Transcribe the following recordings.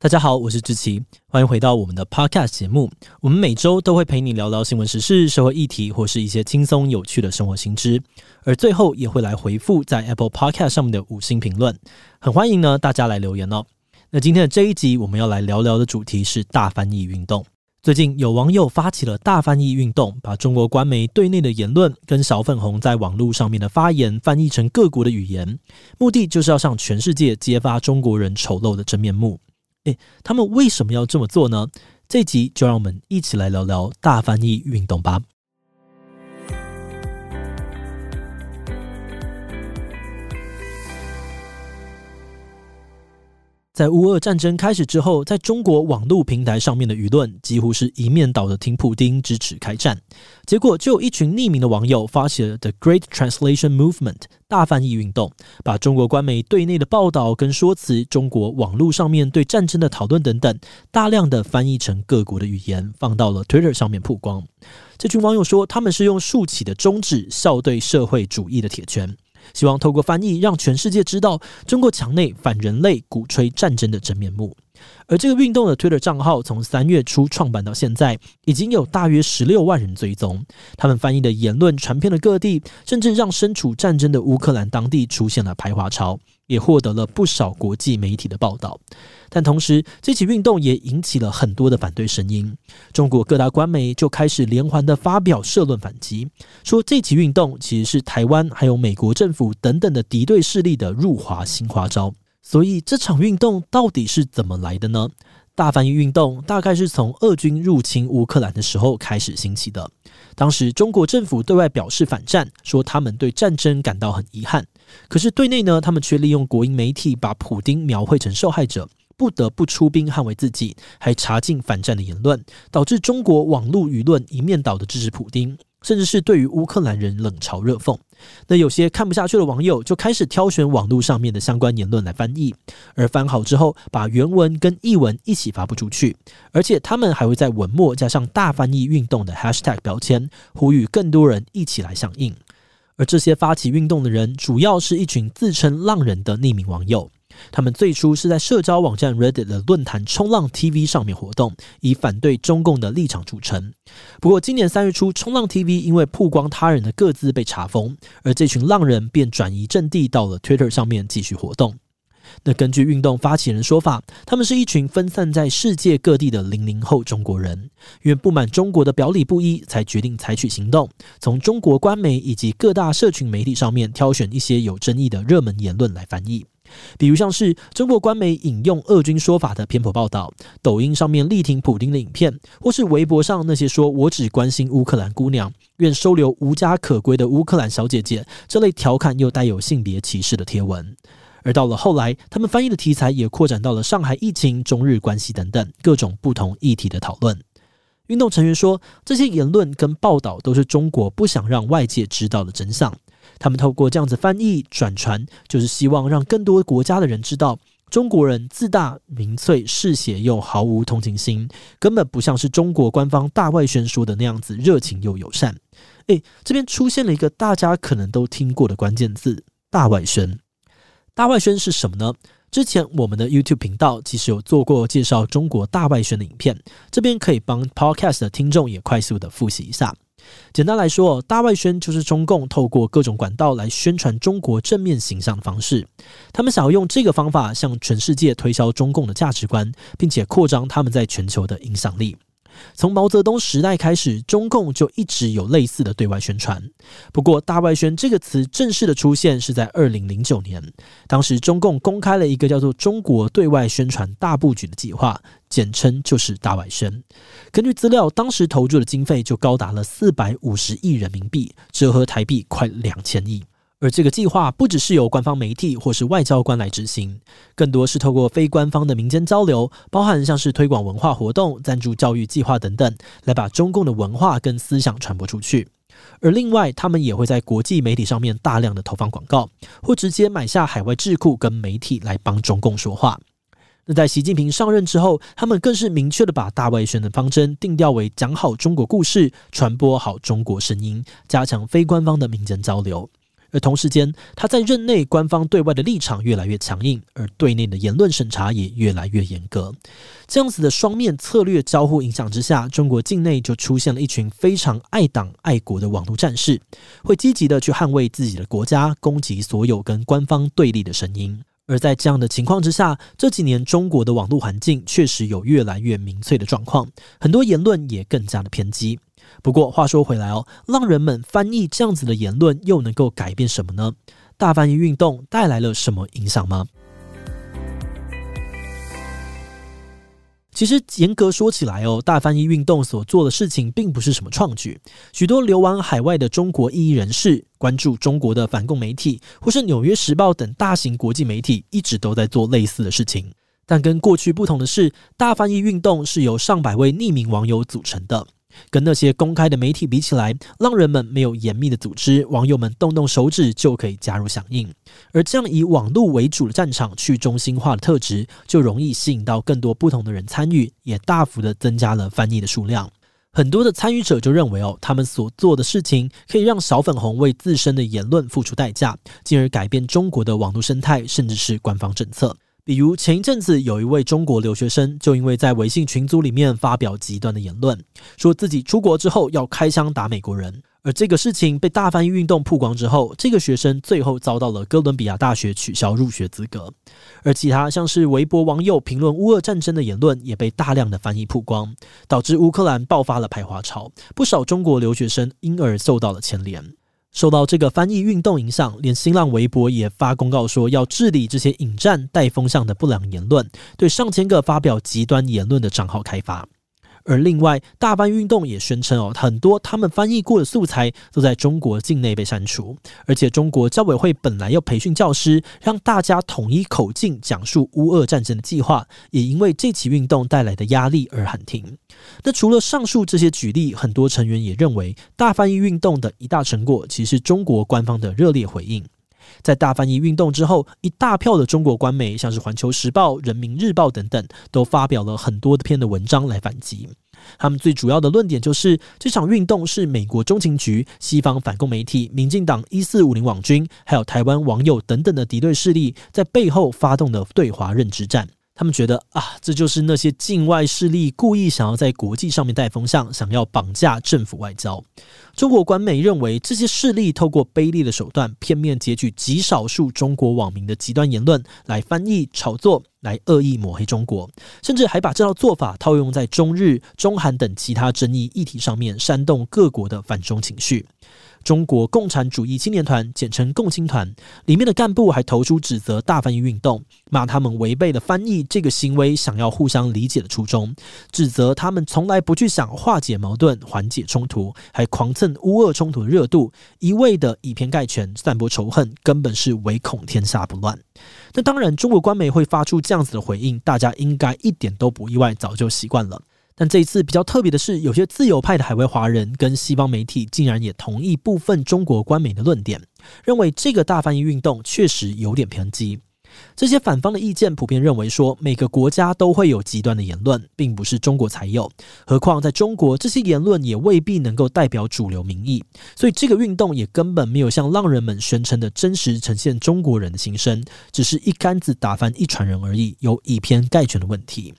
大家好，我是志祺，欢迎回到我们的 Podcast 节目。我们每周都会陪你聊聊新闻时事、社会议题，或是一些轻松有趣的生活新知。而最后也会来回复在 Apple Podcast 上面的五星评论。很欢迎呢大家来留言哦。那今天的这一集我们要来聊聊的主题是大翻译运动。最近有网友发起了大翻译运动，把中国官媒对内的言论跟小粉红在网络上面的发言翻译成各国的语言，目的就是要向全世界揭发中国人丑陋的真面目。他们为什么要这么做呢？这集就让我们一起来聊聊大翻译运动吧。在乌俄战争开始之后，在中国网络平台上面的舆论几乎是一面倒的听普丁，支持开战。结果就有一群匿名的网友发起了 The Great Translation Movement 大翻译运动，把中国官媒对内的报道跟说辞、中国网络上面对战争的讨论等等，大量的翻译成各国的语言，放到了 Twitter 上面曝光。这群网友说，他们是用竖起的中指笑对社会主义的铁拳。希望透过翻译，让全世界知道中国墙内反人类、鼓吹战争的真面目。而这个运动的 Twitter 账号从三月初创办到现在，已经有大约十六万人追踪。他们翻译的言论传遍了各地，甚至让身处战争的乌克兰当地出现了排华潮，也获得了不少国际媒体的报道。但同时，这起运动也引起了很多的反对声音。中国各大官媒就开始连环的发表社论反击，说这起运动其实是台湾还有美国政府等等的敌对势力的入华新花招。所以这场运动到底是怎么来的呢？大翻译运动大概是从俄军入侵乌克兰的时候开始兴起的。当时中国政府对外表示反战，说他们对战争感到很遗憾。可是对内呢，他们却利用国营媒体把普丁描绘成受害者，不得不出兵捍卫自己，还查禁反战的言论，导致中国网络舆论一面倒的支持普丁。甚至是对于乌克兰人冷嘲热讽，那有些看不下去的网友就开始挑选网络上面的相关言论来翻译，而翻好之后，把原文跟译文一起发布出去，而且他们还会在文末加上大翻译运动的 hashtag 标签，呼吁更多人一起来响应。而这些发起运动的人，主要是一群自称浪人的匿名网友。他们最初是在社交网站 Reddit 的论坛冲浪 TV 上面活动，以反对中共的立场著称。不过，今年三月初，冲浪 TV 因为曝光他人的个资被查封，而这群浪人便转移阵地到了 Twitter 上面继续活动。那根据运动发起人说法，他们是一群分散在世界各地的零零后中国人，因为不满中国的表里不一，才决定采取行动，从中国官媒以及各大社群媒体上面挑选一些有争议的热门言论来翻译。比如像是中国官媒引用俄军说法的偏颇报道，抖音上面力挺普丁的影片，或是微博上那些说我只关心乌克兰姑娘，愿收留无家可归的乌克兰小姐姐这类调侃又带有性别歧视的贴文。而到了后来，他们翻译的题材也扩展到了上海疫情、中日关系等等各种不同议题的讨论。运动成员说，这些言论跟报道都是中国不想让外界知道的真相。他们透过这样子翻译转传，就是希望让更多国家的人知道，中国人自大、民粹、嗜血又毫无同情心，根本不像是中国官方大外宣说的那样子热情又友善。诶，这边出现了一个大家可能都听过的关键字：大外宣。大外宣是什么呢？之前我们的 YouTube 频道其实有做过介绍中国大外宣的影片，这边可以帮 Podcast 的听众也快速的复习一下。简单来说，大外宣就是中共透过各种管道来宣传中国正面形象的方式。他们想要用这个方法向全世界推销中共的价值观，并且扩张他们在全球的影响力。从毛泽东时代开始，中共就一直有类似的对外宣传。不过，“大外宣”这个词正式的出现是在二零零九年，当时中共公开了一个叫做“中国对外宣传大布局”的计划，简称就是“大外宣”。根据资料，当时投注的经费就高达了四百五十亿人民币，折合台币快两千亿。而这个计划不只是由官方媒体或是外交官来执行，更多是透过非官方的民间交流，包含像是推广文化活动、赞助教育计划等等，来把中共的文化跟思想传播出去。而另外，他们也会在国际媒体上面大量的投放广告，或直接买下海外智库跟媒体来帮中共说话。那在习近平上任之后，他们更是明确的把大外宣的方针定调为讲好中国故事，传播好中国声音，加强非官方的民间交流。而同时间，他在任内官方对外的立场越来越强硬，而对内的言论审查也越来越严格。这样子的双面策略交互影响之下，中国境内就出现了一群非常爱党爱国的网络战士，会积极的去捍卫自己的国家，攻击所有跟官方对立的声音。而在这样的情况之下，这几年中国的网络环境确实有越来越民粹的状况，很多言论也更加的偏激。不过话说回来哦，让人们翻译这样子的言论又能够改变什么呢？大翻译运动带来了什么影响吗？其实严格说起来哦，大翻译运动所做的事情并不是什么创举，许多流亡海外的中国异议人士、关注中国的反共媒体，或是《纽约时报》等大型国际媒体，一直都在做类似的事情。但跟过去不同的是，大翻译运动是由上百位匿名网友组成的。跟那些公开的媒体比起来，浪人们没有严密的组织，网友们动动手指就可以加入响应。而这样以网络为主的战场，去中心化的特质，就容易吸引到更多不同的人参与，也大幅的增加了翻译的数量。很多的参与者就认为哦，他们所做的事情可以让小粉红为自身的言论付出代价，进而改变中国的网络生态，甚至是官方政策。比如前一阵子，有一位中国留学生就因为在微信群组里面发表极端的言论，说自己出国之后要开枪打美国人。而这个事情被大翻译运动曝光之后，这个学生最后遭到了哥伦比亚大学取消入学资格。而其他像是微博网友评论乌俄战争的言论也被大量的翻译曝光，导致乌克兰爆发了排华潮，不少中国留学生因而受到了牵连。受到这个翻译运动影响，连新浪微博也发公告说要治理这些引战带风向的不良言论，对上千个发表极端言论的账号开发。而另外，大翻运动也宣称哦，很多他们翻译过的素材都在中国境内被删除，而且中国教委会本来要培训教师，让大家统一口径讲述乌俄战争的计划，也因为这起运动带来的压力而喊停。那除了上述这些举例，很多成员也认为，大翻译运动的一大成果，其实中国官方的热烈回应。在大翻译运动之后，一大票的中国官媒，像是《环球时报》、《人民日报》等等，都发表了很多篇的文章来反击。他们最主要的论点就是，这场运动是美国中情局、西方反共媒体、民进党一四五零网军，还有台湾网友等等的敌对势力在背后发动的对华认知战。他们觉得啊，这就是那些境外势力故意想要在国际上面带风向，想要绑架政府外交。中国官媒认为，这些势力透过卑劣的手段，片面截取极少数中国网民的极端言论来翻译炒作，来恶意抹黑中国，甚至还把这套做法套用在中日、中韩等其他争议议题上面，煽动各国的反中情绪。中国共产主义青年团（简称共青团）里面的干部还投书指责大翻译运动，骂他们违背了翻译这个行为想要互相理解的初衷，指责他们从来不去想化解矛盾、缓解冲突，还狂蹭乌俄冲突的热度，一味的以偏概全、散播仇恨，根本是唯恐天下不乱。那当然，中国官媒会发出这样子的回应，大家应该一点都不意外，早就习惯了。但这一次比较特别的是，有些自由派的海外华人跟西方媒体竟然也同意部分中国官媒的论点，认为这个大翻译运动确实有点偏激。这些反方的意见普遍认为说，每个国家都会有极端的言论，并不是中国才有。何况在中国，这些言论也未必能够代表主流民意，所以这个运动也根本没有像浪人们宣称的真实呈现中国人的心声，只是一竿子打翻一船人而已，有以偏概全的问题。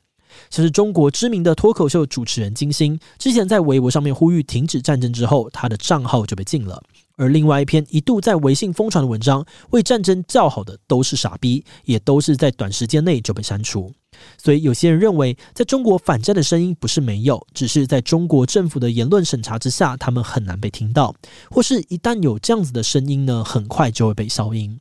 像是中国知名的脱口秀主持人金星，之前在微博上面呼吁停止战争之后，他的账号就被禁了。而另外一篇一度在微信疯传的文章，为战争叫好的都是傻逼，也都是在短时间内就被删除。所以有些人认为，在中国反战的声音不是没有，只是在中国政府的言论审查之下，他们很难被听到，或是一旦有这样子的声音呢，很快就会被消音。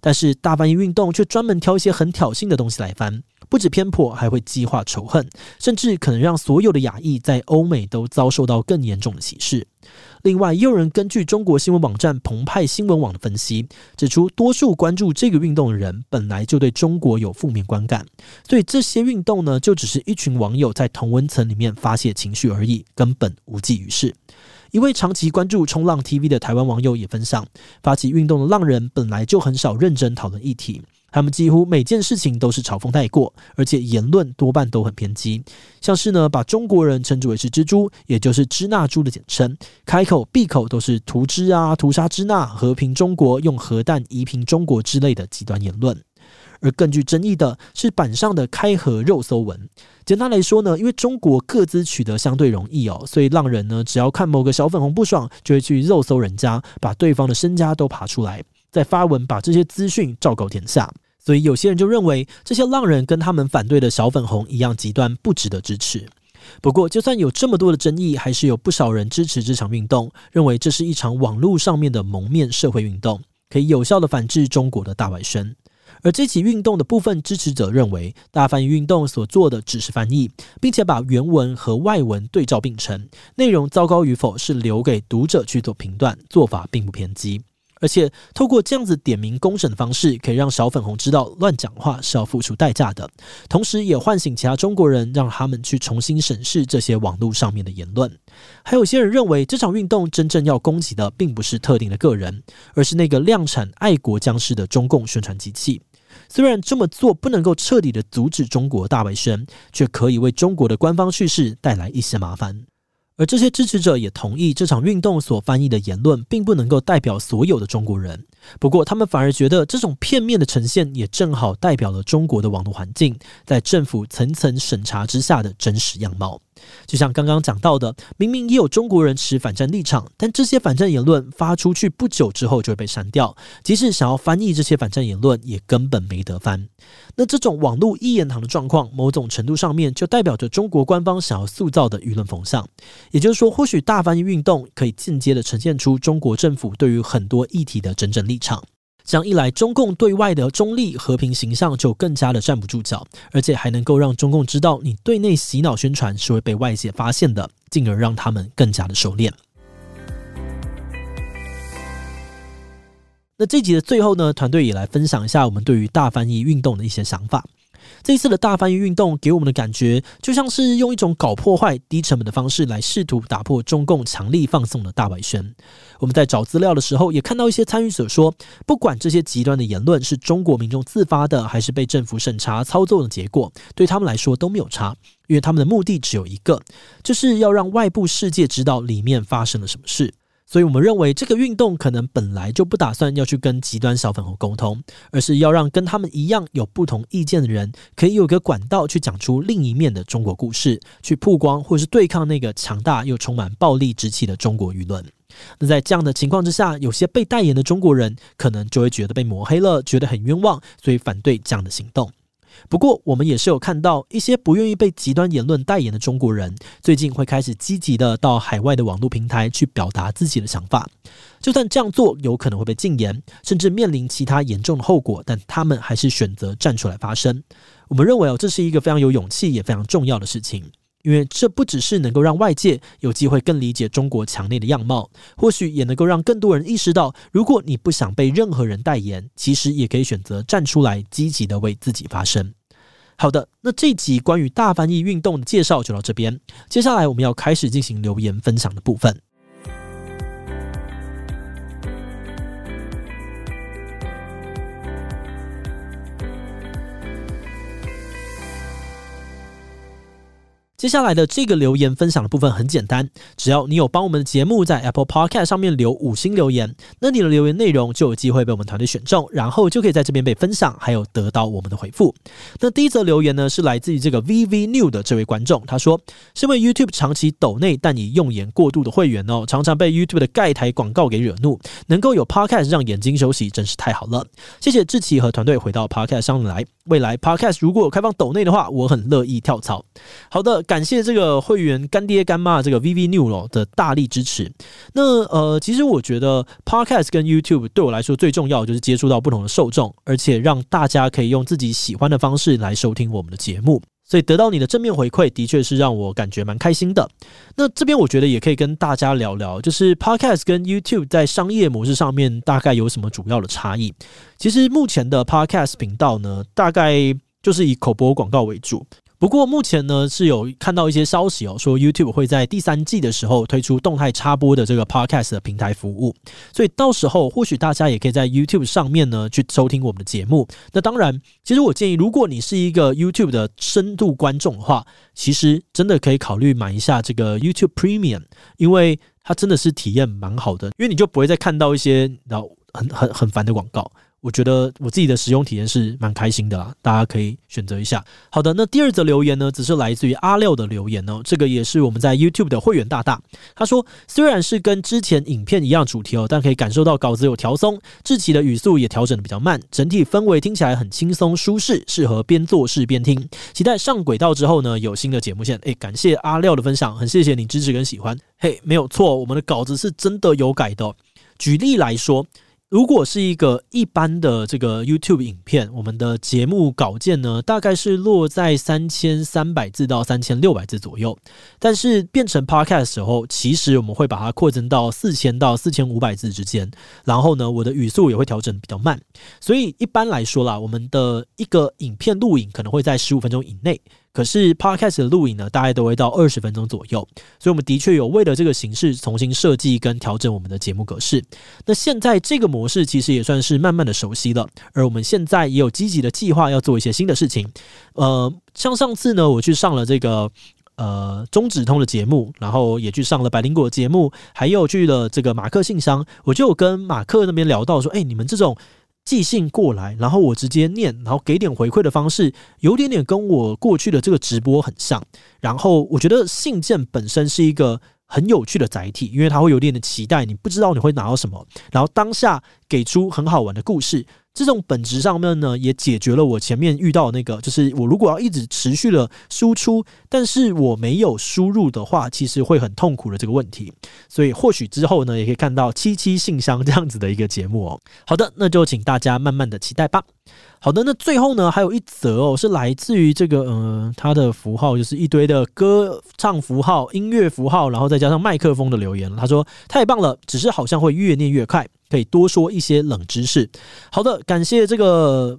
但是大翻译运动却专门挑一些很挑衅的东西来翻。不止偏颇，还会激化仇恨，甚至可能让所有的亚裔在欧美都遭受到更严重的歧视。另外，也有人根据中国新闻网站澎湃新闻网的分析，指出多数关注这个运动的人本来就对中国有负面观感，所以这些运动呢，就只是一群网友在同温层里面发泄情绪而已，根本无济于事。一位长期关注冲浪 TV 的台湾网友也分享，发起运动的浪人本来就很少认真讨论议题。他们几乎每件事情都是嘲讽带过，而且言论多半都很偏激，像是呢把中国人称之为是蜘蛛，也就是支那猪的简称，开口闭口都是屠支啊、屠杀支那、和平中国、用核弹夷平中国之类的极端言论。而更具争议的是板上的开合肉搜文。简单来说呢，因为中国各自取得相对容易哦，所以浪人呢只要看某个小粉红不爽，就会去肉搜人家，把对方的身家都爬出来。在发文把这些资讯昭告天下，所以有些人就认为这些浪人跟他们反对的小粉红一样极端，不值得支持。不过，就算有这么多的争议，还是有不少人支持这场运动，认为这是一场网络上面的蒙面社会运动，可以有效的反制中国的大外宣。而这起运动的部分支持者认为，大翻译运动所做的只是翻译，并且把原文和外文对照并成，内容糟糕与否是留给读者去做评断，做法并不偏激。而且透过这样子点名公审的方式，可以让小粉红知道乱讲话是要付出代价的，同时也唤醒其他中国人，让他们去重新审视这些网络上面的言论。还有些人认为，这场运动真正要攻击的，并不是特定的个人，而是那个量产爱国僵尸的中共宣传机器。虽然这么做不能够彻底的阻止中国大外宣，却可以为中国的官方叙事带来一些麻烦。而这些支持者也同意，这场运动所翻译的言论并不能够代表所有的中国人。不过，他们反而觉得这种片面的呈现也正好代表了中国的网络环境在政府层层审查之下的真实样貌。就像刚刚讲到的，明明也有中国人持反战立场，但这些反战言论发出去不久之后就会被删掉。即使想要翻译这些反战言论，也根本没得翻。那这种网络一言堂的状况，某种程度上面就代表着中国官方想要塑造的舆论风向。也就是说，或许大翻译运动可以间接的呈现出中国政府对于很多议题的真正立场。这样一来，中共对外的中立和平形象就更加的站不住脚，而且还能够让中共知道你对内洗脑宣传是会被外界发现的，进而让他们更加的熟练。那这集的最后呢，团队也来分享一下我们对于大翻译运动的一些想法。这一次的大翻译运动给我们的感觉，就像是用一种搞破坏、低成本的方式来试图打破中共强力放送的大外宣。我们在找资料的时候，也看到一些参与者说，不管这些极端的言论是中国民众自发的，还是被政府审查操纵的结果，对他们来说都没有差，因为他们的目的只有一个，就是要让外部世界知道里面发生了什么事。所以我们认为，这个运动可能本来就不打算要去跟极端小粉红沟通，而是要让跟他们一样有不同意见的人，可以有个管道去讲出另一面的中国故事，去曝光或是对抗那个强大又充满暴力之气的中国舆论。那在这样的情况之下，有些被代言的中国人可能就会觉得被抹黑了，觉得很冤枉，所以反对这样的行动。不过，我们也是有看到一些不愿意被极端言论代言的中国人，最近会开始积极的到海外的网络平台去表达自己的想法。就算这样做有可能会被禁言，甚至面临其他严重的后果，但他们还是选择站出来发声。我们认为哦，这是一个非常有勇气也非常重要的事情。因为这不只是能够让外界有机会更理解中国强烈的样貌，或许也能够让更多人意识到，如果你不想被任何人代言，其实也可以选择站出来，积极的为自己发声。好的，那这集关于大翻译运动的介绍就到这边，接下来我们要开始进行留言分享的部分。接下来的这个留言分享的部分很简单，只要你有帮我们的节目在 Apple Podcast 上面留五星留言，那你的留言内容就有机会被我们团队选中，然后就可以在这边被分享，还有得到我们的回复。那第一则留言呢，是来自于这个 VV New 的这位观众，他说：“身为 YouTube 长期抖内但已用眼过度的会员哦，常常被 YouTube 的盖台广告给惹怒，能够有 Podcast 让眼睛休息，真是太好了。谢谢志奇和团队回到 Podcast 上来，未来 Podcast 如果有开放抖内的话，我很乐意跳槽。好的。”感谢这个会员干爹干妈这个 VV New 咯的大力支持。那呃，其实我觉得 Podcast 跟 YouTube 对我来说最重要就是接触到不同的受众，而且让大家可以用自己喜欢的方式来收听我们的节目。所以得到你的正面回馈，的确是让我感觉蛮开心的。那这边我觉得也可以跟大家聊聊，就是 Podcast 跟 YouTube 在商业模式上面大概有什么主要的差异。其实目前的 Podcast 频道呢，大概就是以口播广告为主。不过目前呢，是有看到一些消息哦，说 YouTube 会在第三季的时候推出动态插播的这个 Podcast 的平台服务，所以到时候或许大家也可以在 YouTube 上面呢去收听我们的节目。那当然，其实我建议，如果你是一个 YouTube 的深度观众的话，其实真的可以考虑买一下这个 YouTube Premium，因为它真的是体验蛮好的，因为你就不会再看到一些然后很很很烦的广告。我觉得我自己的使用体验是蛮开心的啦，大家可以选择一下。好的，那第二则留言呢，只是来自于阿廖的留言哦，这个也是我们在 YouTube 的会员大大。他说，虽然是跟之前影片一样主题哦，但可以感受到稿子有调松，志奇的语速也调整的比较慢，整体氛围听起来很轻松舒适，适合边做事边听。期待上轨道之后呢，有新的节目线。诶，感谢阿廖的分享，很谢谢你支持跟喜欢。嘿，没有错，我们的稿子是真的有改的。举例来说。如果是一个一般的这个 YouTube 影片，我们的节目稿件呢，大概是落在三千三百字到三千六百字左右。但是变成 Podcast 的时候，其实我们会把它扩增到四千到四千五百字之间。然后呢，我的语速也会调整比较慢。所以一般来说啦，我们的一个影片录影可能会在十五分钟以内。可是 Podcast 的录影呢，大概都会到二十分钟左右，所以我们的确有为了这个形式重新设计跟调整我们的节目格式。那现在这个模式其实也算是慢慢的熟悉了，而我们现在也有积极的计划要做一些新的事情。呃，像上次呢，我去上了这个呃中指通的节目，然后也去上了百灵果节目，还有去了这个马克信箱，我就跟马克那边聊到说，哎，你们这种。寄信过来，然后我直接念，然后给点回馈的方式，有点点跟我过去的这个直播很像。然后我觉得信件本身是一个很有趣的载体，因为它会有点点期待，你不知道你会拿到什么，然后当下给出很好玩的故事。这种本质上面呢，也解决了我前面遇到的那个，就是我如果要一直持续的输出，但是我没有输入的话，其实会很痛苦的这个问题。所以或许之后呢，也可以看到七七信箱这样子的一个节目哦。好的，那就请大家慢慢的期待吧。好的，那最后呢，还有一则哦，是来自于这个，嗯、呃，它的符号就是一堆的歌唱符号、音乐符号，然后再加上麦克风的留言。他说太棒了，只是好像会越念越快，可以多说一些冷知识。好的，感谢这个。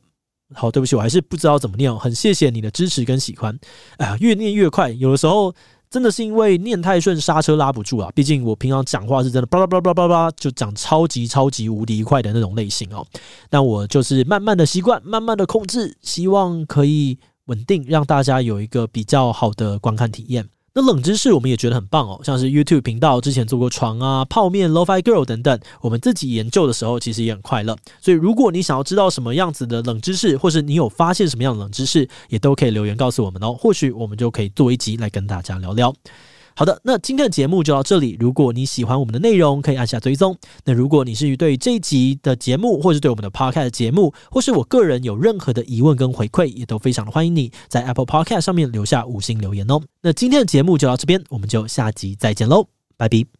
好，对不起，我还是不知道怎么念哦。很谢谢你的支持跟喜欢。哎呀，越念越快，有的时候。真的是因为念太顺，刹车拉不住啊！毕竟我平常讲话是真的叭叭叭叭叭叭，就讲超级超级无敌快的那种类型哦。但我就是慢慢的习惯，慢慢的控制，希望可以稳定，让大家有一个比较好的观看体验。那冷知识我们也觉得很棒哦，像是 YouTube 频道之前做过床啊、泡面、Lo-Fi Girl 等等，我们自己研究的时候其实也很快乐。所以如果你想要知道什么样子的冷知识，或是你有发现什么样的冷知识，也都可以留言告诉我们哦，或许我们就可以做一集来跟大家聊聊。好的，那今天的节目就到这里。如果你喜欢我们的内容，可以按下追踪。那如果你是对这一集的节目，或是对我们的 Podcast 节目，或是我个人有任何的疑问跟回馈，也都非常的欢迎你在 Apple Podcast 上面留下五星留言哦。那今天的节目就到这边，我们就下集再见喽，拜拜。